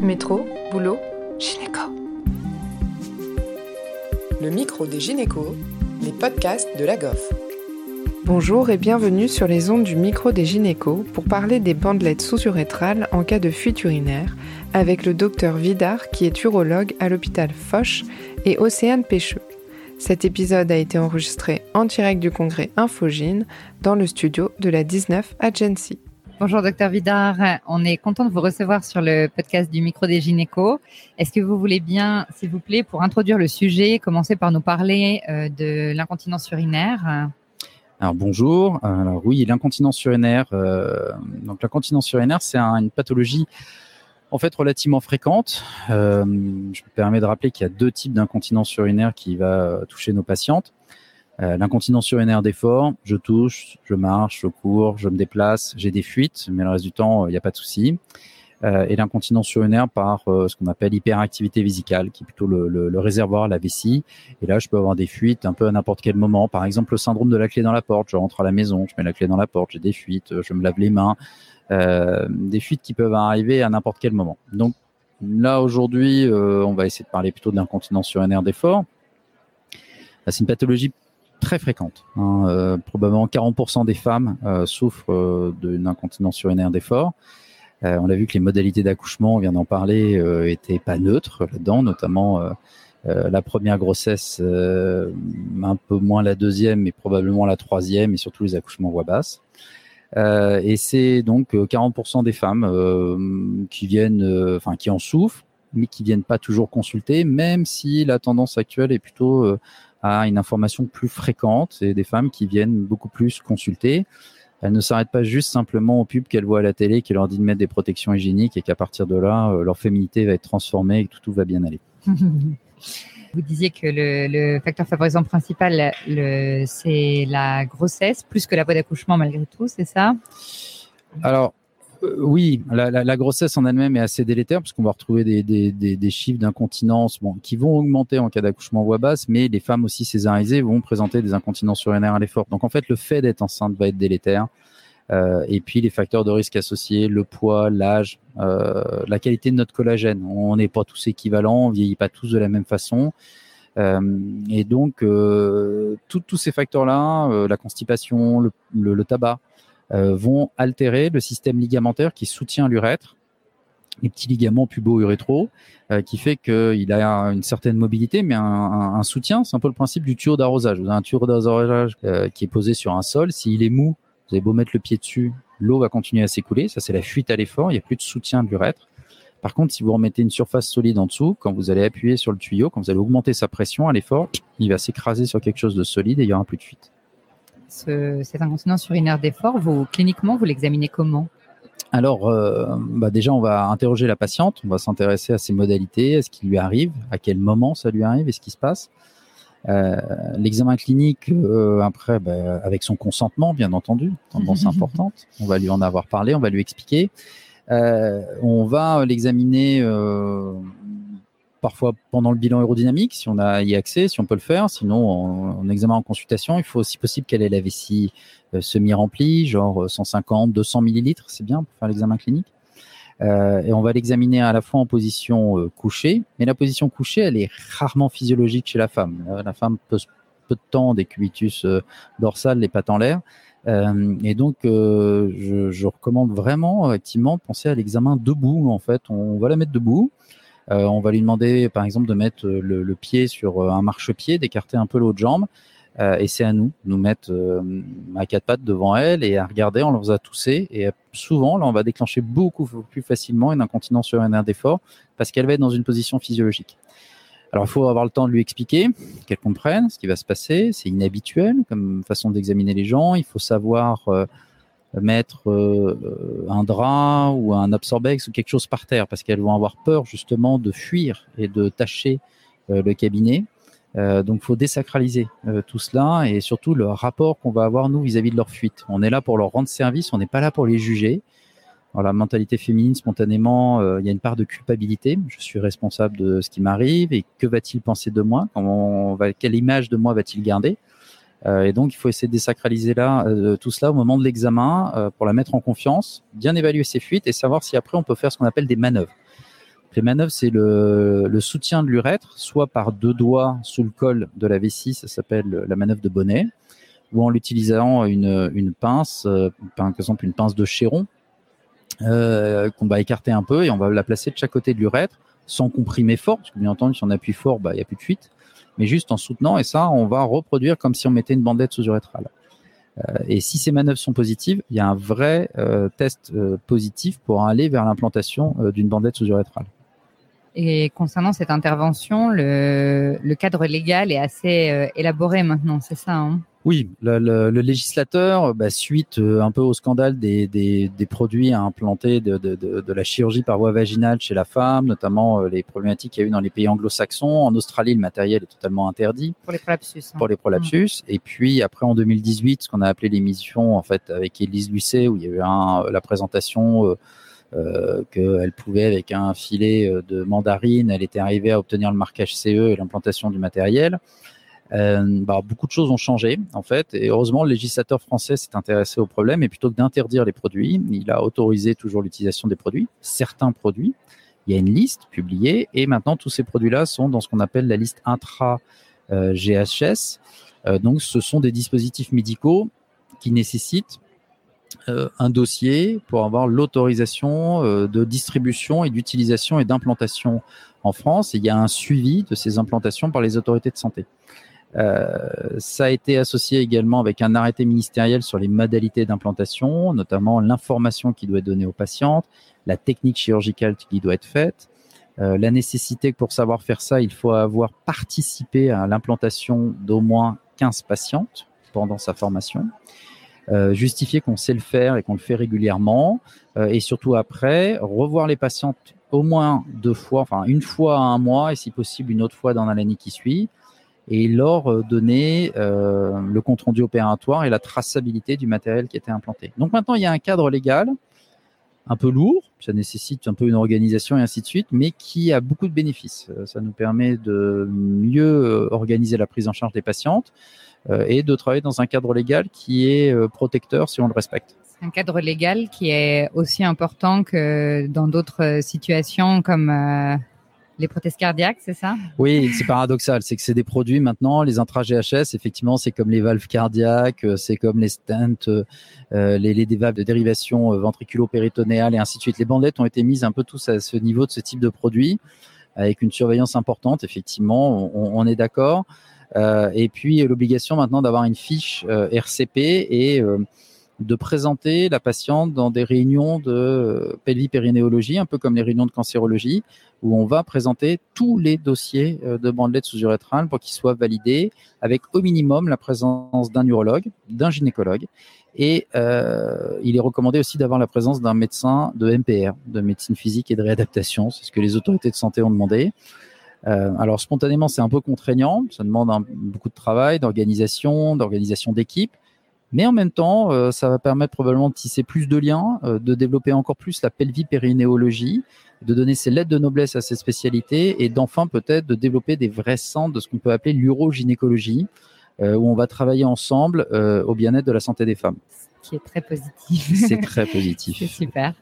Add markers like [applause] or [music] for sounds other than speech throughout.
Métro, boulot, gynéco. Le micro des gynécos, les podcasts de la GOF. Bonjour et bienvenue sur les ondes du micro des gynécos pour parler des bandelettes sous-urétrales en cas de fuite urinaire avec le docteur Vidar qui est urologue à l'hôpital Foch et Océane Pêcheux. Cet épisode a été enregistré en direct du congrès Infogine dans le studio de la 19 Agency. Bonjour docteur Vidar, on est content de vous recevoir sur le podcast du micro des gynécos. Est-ce que vous voulez bien, s'il vous plaît, pour introduire le sujet, commencer par nous parler euh, de l'incontinence urinaire? Alors bonjour. Oui, l'incontinence urinaire. Euh, donc l'incontinence urinaire, c'est une pathologie en fait relativement fréquente. Euh, je me permets de rappeler qu'il y a deux types d'incontinence urinaire qui va toucher nos patientes. Euh, l'incontinence urinaire d'effort, je touche, je marche, je cours, je me déplace, j'ai des fuites, mais le reste du temps, il n'y a pas de souci. Euh, et l'incontinence urinaire par euh, ce qu'on appelle hyperactivité vésicale, qui est plutôt le, réservoir, la vessie. Et là, je peux avoir des fuites un peu à n'importe quel moment. Par exemple, le syndrome de la clé dans la porte. Je rentre à la maison, je mets la clé dans la porte, j'ai des fuites, je me lave les mains. Euh, des fuites qui peuvent arriver à n'importe quel moment. Donc là, aujourd'hui, on va essayer de parler plutôt d'incontinence urinaire d'effort. C'est une pathologie très fréquente. Hein. Euh, probablement 40% des femmes euh, souffrent euh, d'une incontinence urinaire d'effort. on a vu que les modalités d'accouchement, on vient d'en parler, étaient pas neutres là-dedans, notamment la première grossesse, un peu moins la deuxième, mais probablement la troisième, et surtout les accouchements voix basse. et c'est donc 40% des femmes qui viennent, enfin qui en souffrent, mais qui viennent pas toujours consulter, même si la tendance actuelle est plutôt à une information plus fréquente et des femmes qui viennent beaucoup plus consulter. Elles ne s'arrêtent pas juste simplement aux pubs qu'elles voient à la télé qui leur dit de mettre des protections hygiéniques et qu'à partir de là, euh, leur féminité va être transformée et que tout, tout va bien aller. [laughs] Vous disiez que le, le facteur favorisant principal, c'est la grossesse, plus que la voie d'accouchement malgré tout, c'est ça? Alors, oui, la, grossesse en elle-même est assez délétère parce qu'on va retrouver des, chiffres d'incontinence qui vont augmenter en cas d'accouchement voix basse, mais les femmes aussi césarisées vont présenter des incontinences urinaires à l'effort. Donc en fait, le fait d'être enceinte va être délétère. Euh, et puis les facteurs de risque associés, le poids, l'âge, euh, la qualité de notre collagène. On n'est pas tous équivalents, on vieillit pas tous de la même façon. et donc, tous ces facteurs-là, la constipation, le tabac, euh, vont altérer le système ligamentaire qui soutient l'urètre, les petits ligaments pubo-urétro, euh, qui fait qu'il a une certaine mobilité, mais un, soutien. C'est un peu le principe du tuyau d'arrosage. Vous avez un tuyau d'arrosage euh, qui est posé sur un sol. S'il est mou, vous avez beau mettre le pied dessus, l'eau va continuer à s'écouler. Ça, c'est la fuite à l'effort. Il n'y a plus de soutien de l'urètre. Par contre, si vous remettez une surface solide en dessous, quand vous allez appuyer sur le tuyau, quand vous allez augmenter sa pression à l'effort, il va s'écraser sur quelque chose de solide et il n'y aura plus de fuite cette incontinence urinaire d'effort, vous, cliniquement, vous l'examinez comment? Alors, euh, bah déjà, on va interroger la patiente, on va s'intéresser à ses modalités, à ce qui lui arrive, à quel moment ça lui arrive et ce qui se passe. Euh, l'examen clinique, euh, après, bah, avec son consentement, bien entendu, tendance [laughs] importante. On va lui en avoir parlé, on va lui expliquer. on va l'examiner parfois pendant le bilan aérodynamique, si on a y accès, si on peut le faire. Sinon, en, examen en consultation, il faut aussi possible qu'elle ait la vessie euh, semi-remplie, genre 150, 200 millilitres, c'est bien pour faire l'examen clinique. Euh, et on va l'examiner à la fois en position euh, couchée, mais la position couchée, elle est rarement physiologique chez la femme. la femme pose peu de temps des cubitus dorsales, les pattes en l'air. et donc, je, je, recommande vraiment, effectivement, de penser à l'examen debout. En fait, on va la mettre debout. Euh, on va lui demander, par exemple, de mettre euh, le, pied sur euh, un marchepied, d'écarter un peu l'autre jambe. et c'est à nous de nous mettre à quatre pattes devant elle et à regarder, on leur a tousser. Et souvent, là, on va déclencher beaucoup plus facilement une incontinence urinaire d'effort parce qu'elle va être dans une position physiologique. Alors, il faut avoir le temps de lui expliquer, qu'elle comprenne ce qui va se passer. C'est inhabituel comme façon d'examiner les gens. Il faut savoir mettre euh, un drap ou un absorbex ou quelque chose par terre parce qu'elles vont avoir peur justement de fuir et de tâcher euh, le cabinet. Euh, donc, faut désacraliser tout cela et surtout le rapport qu'on va avoir nous vis-à-vis de leur fuite. On est là pour leur rendre service, on n'est pas là pour les juger. Dans la mentalité féminine, spontanément, il y a une part de culpabilité. Je suis responsable de ce qui m'arrive et que va-t-il penser de moi? Comment Quelle image de moi va-t-il garder? euh, et donc, il faut essayer de désacraliser là, euh, tout cela au moment de l'examen euh, pour la mettre en confiance, bien évaluer ses fuites et savoir si après on peut faire ce qu'on appelle des manœuvres. Les manœuvres, c'est le, soutien de l'urètre, soit par deux doigts sous le col de la vessie, ça s'appelle la manœuvre de bonnet, ou en l'utilisant une, une pince, euh, par exemple une pince de chéron, euh, qu'on va écarter un peu et on va la placer de chaque côté de l'urètre, sans comprimer fort, parce que bien entendu, si on appuie fort, bah, il n'y a plus de fuite, mais juste en soutenant, et ça, on va reproduire comme si on mettait une bandelette sous-urétrale. Euh, et si ces manœuvres sont positives, il y a un vrai euh, test euh, positif pour aller vers l'implantation d'une bandelette sous-urétrale. Et concernant cette intervention, le, le cadre légal est assez élaboré maintenant, c'est ça hein? Oui, le, le, le législateur, bah, suite euh, un peu au scandale des, des, des produits à implanter de, de, de, de, la chirurgie par voie vaginale chez la femme, notamment euh, les problématiques qu'il y a eu dans les pays anglo-saxons. En Australie, le matériel est totalement interdit. Pour les prolapsus. Hein. Pour les prolapsus. Mmh. Et puis après, en 2018, ce qu'on a appelé l'émission en fait avec Élise Lucet, où il y a eu un, la présentation. Euh, euh, qu'elle pouvait, avec un filet de mandarine, elle était arrivée à obtenir le marquage CE et l'implantation du matériel. Euh, bah, beaucoup de choses ont changé en fait, et heureusement le législateur français s'est intéressé au problème et plutôt que d'interdire les produits, il a autorisé toujours l'utilisation des produits, certains produits. Il y a une liste publiée et maintenant tous ces produits-là sont dans ce qu'on appelle la liste intra euh, GHS. Euh, donc ce sont des dispositifs médicaux qui nécessitent euh, un dossier pour avoir l'autorisation euh, de distribution et d'utilisation et d'implantation en France. Et il y a un suivi de ces implantations par les autorités de santé. Euh, ça a été associé également avec un arrêté ministériel sur les modalités d'implantation, notamment l'information qui doit être donnée aux patientes, la technique chirurgicale qui doit être faite, euh, la nécessité que pour savoir faire ça, il faut avoir participé à l'implantation d'au moins 15 patientes pendant sa formation. Euh, justifier qu'on sait le faire et qu'on le fait régulièrement, euh, et surtout après, revoir les patientes au moins deux fois, enfin une fois à un mois, et si possible une autre fois dans l'année qui suit, et leur euh, donner le compte rendu opératoire et la traçabilité du matériel qui était implanté. Donc maintenant, il y a un cadre légal un peu lourd, ça nécessite un peu une organisation et ainsi de suite, mais qui a beaucoup de bénéfices. Ça nous permet de mieux organiser la prise en charge des patientes et de travailler dans un cadre légal qui est protecteur si on le respecte. C'est un cadre légal qui est aussi important que dans d'autres situations comme les prothèses cardiaques, c'est ça? Oui, c'est paradoxal. C'est que c'est des produits maintenant, les intra-GHS, effectivement, c'est comme les valves cardiaques, euh, c'est comme les stents, euh, euh, les, les, valves de dérivation ventriculo-péritonéale et ainsi de suite. Les bandelettes ont été mises un peu tous à ce niveau de ce type de produit, avec une surveillance importante, effectivement, on, on est d'accord. Euh, et puis l'obligation maintenant d'avoir une fiche RCP et de présenter la patiente dans des réunions de pelvipérinéologie, un peu comme les réunions de cancérologie, où on va présenter tous les dossiers euh, de bandelettes sous-urétrales pour qu'ils soient validés avec au minimum la présence d'un urologue, d'un gynécologue. Et euh, il est recommandé aussi d'avoir la présence d'un médecin de MPR, de médecine physique et de réadaptation. C'est ce que les autorités de santé ont demandé. Euh, alors spontanément, c'est un peu contraignant. Ça demande beaucoup de travail, d'organisation, d'organisation d'équipe. Mais en même temps, euh, ça va permettre probablement de tisser plus de liens, euh, de développer encore plus la pelvipérinéologie, de donner ses lettres de noblesse à ces spécialités et d'enfin peut-être de développer des vrais centres de ce qu'on peut appeler l'urogynécologie, euh, où on va travailler ensemble au bien-être de la santé des femmes. Ce qui est très positif. C'est très positif. [laughs] C'est super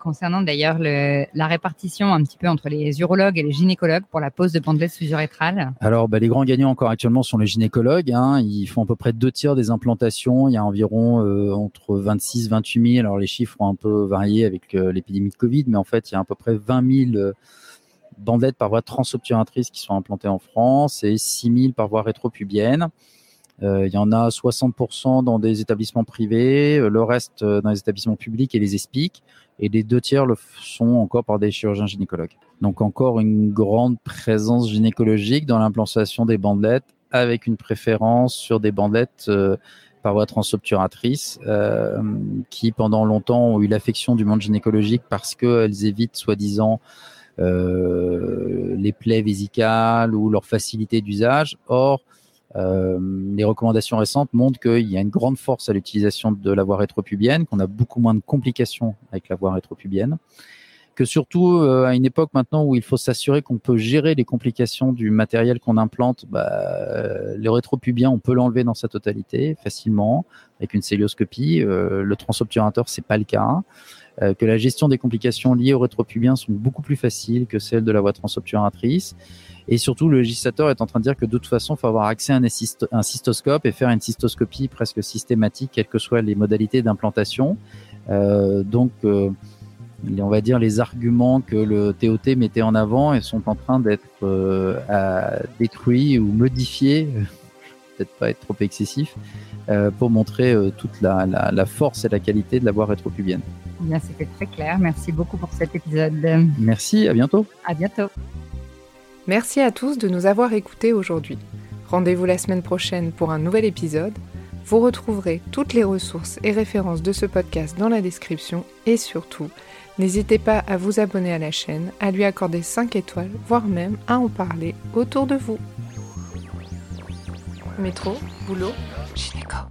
concernant d'ailleurs la répartition un petit peu entre les urologues et les gynécologues pour la pose de bandelettes sous-urétrales Alors, bah, les grands gagnants encore actuellement sont les gynécologues. Hein. Ils font à peu près deux tiers des implantations. Il y a environ euh, entre 26 28 000. Alors, les chiffres ont un peu varié avec euh, l'épidémie de Covid, mais en fait, il y a à peu près 20 000 euh, bandelettes par voie transobturatrice qui sont implantées en France et 6 000 par voie rétropubienne. Euh, il y en a 60% dans des établissements privés, le reste dans les établissements publics et les ESPIC et les deux tiers le sont encore par des chirurgiens gynécologues. Donc encore une grande présence gynécologique dans l'implantation des bandelettes avec une préférence sur des bandelettes euh, par voie transobturatrice euh, qui pendant longtemps ont eu l'affection du monde gynécologique parce qu'elles évitent soi-disant euh, les plaies vésicales ou leur facilité d'usage. Or, euh, les recommandations récentes montrent qu'il y a une grande force à l'utilisation de la voie rétropubienne, qu'on a beaucoup moins de complications avec la voie rétropubienne, que surtout euh, à une époque maintenant où il faut s'assurer qu'on peut gérer les complications du matériel qu'on implante, bah, euh, le rétropubien, on peut l'enlever dans sa totalité facilement avec une célioscopie. le transobturateur, c'est pas le cas. Euh, que la gestion des complications liées au rétropubien sont beaucoup plus faciles que celles de la voie transobturatrice. Et surtout, le législateur est en train de dire que de toute façon, il faut avoir accès à un, cystoscope et faire une cystoscopie presque systématique, quelles que soient les modalités d'implantation. Euh, donc, euh, on va dire les arguments que le TOT mettait en avant et sont en train d'être détruits ou modifiés, [laughs] peut-être pas être trop excessif, pour montrer toute la, la, la, force et la qualité de la voie rétropubienne. Bien, c'était très clair. Merci beaucoup pour cet épisode. Merci, à bientôt. À bientôt. Merci à tous de nous avoir écoutés aujourd'hui. Rendez-vous la semaine prochaine pour un nouvel épisode. Vous retrouverez toutes les ressources et références de ce podcast dans la description et surtout, n'hésitez pas à vous abonner à la chaîne, à lui accorder 5 étoiles, voire même à en parler autour de vous. Métro, boulot, gynéco.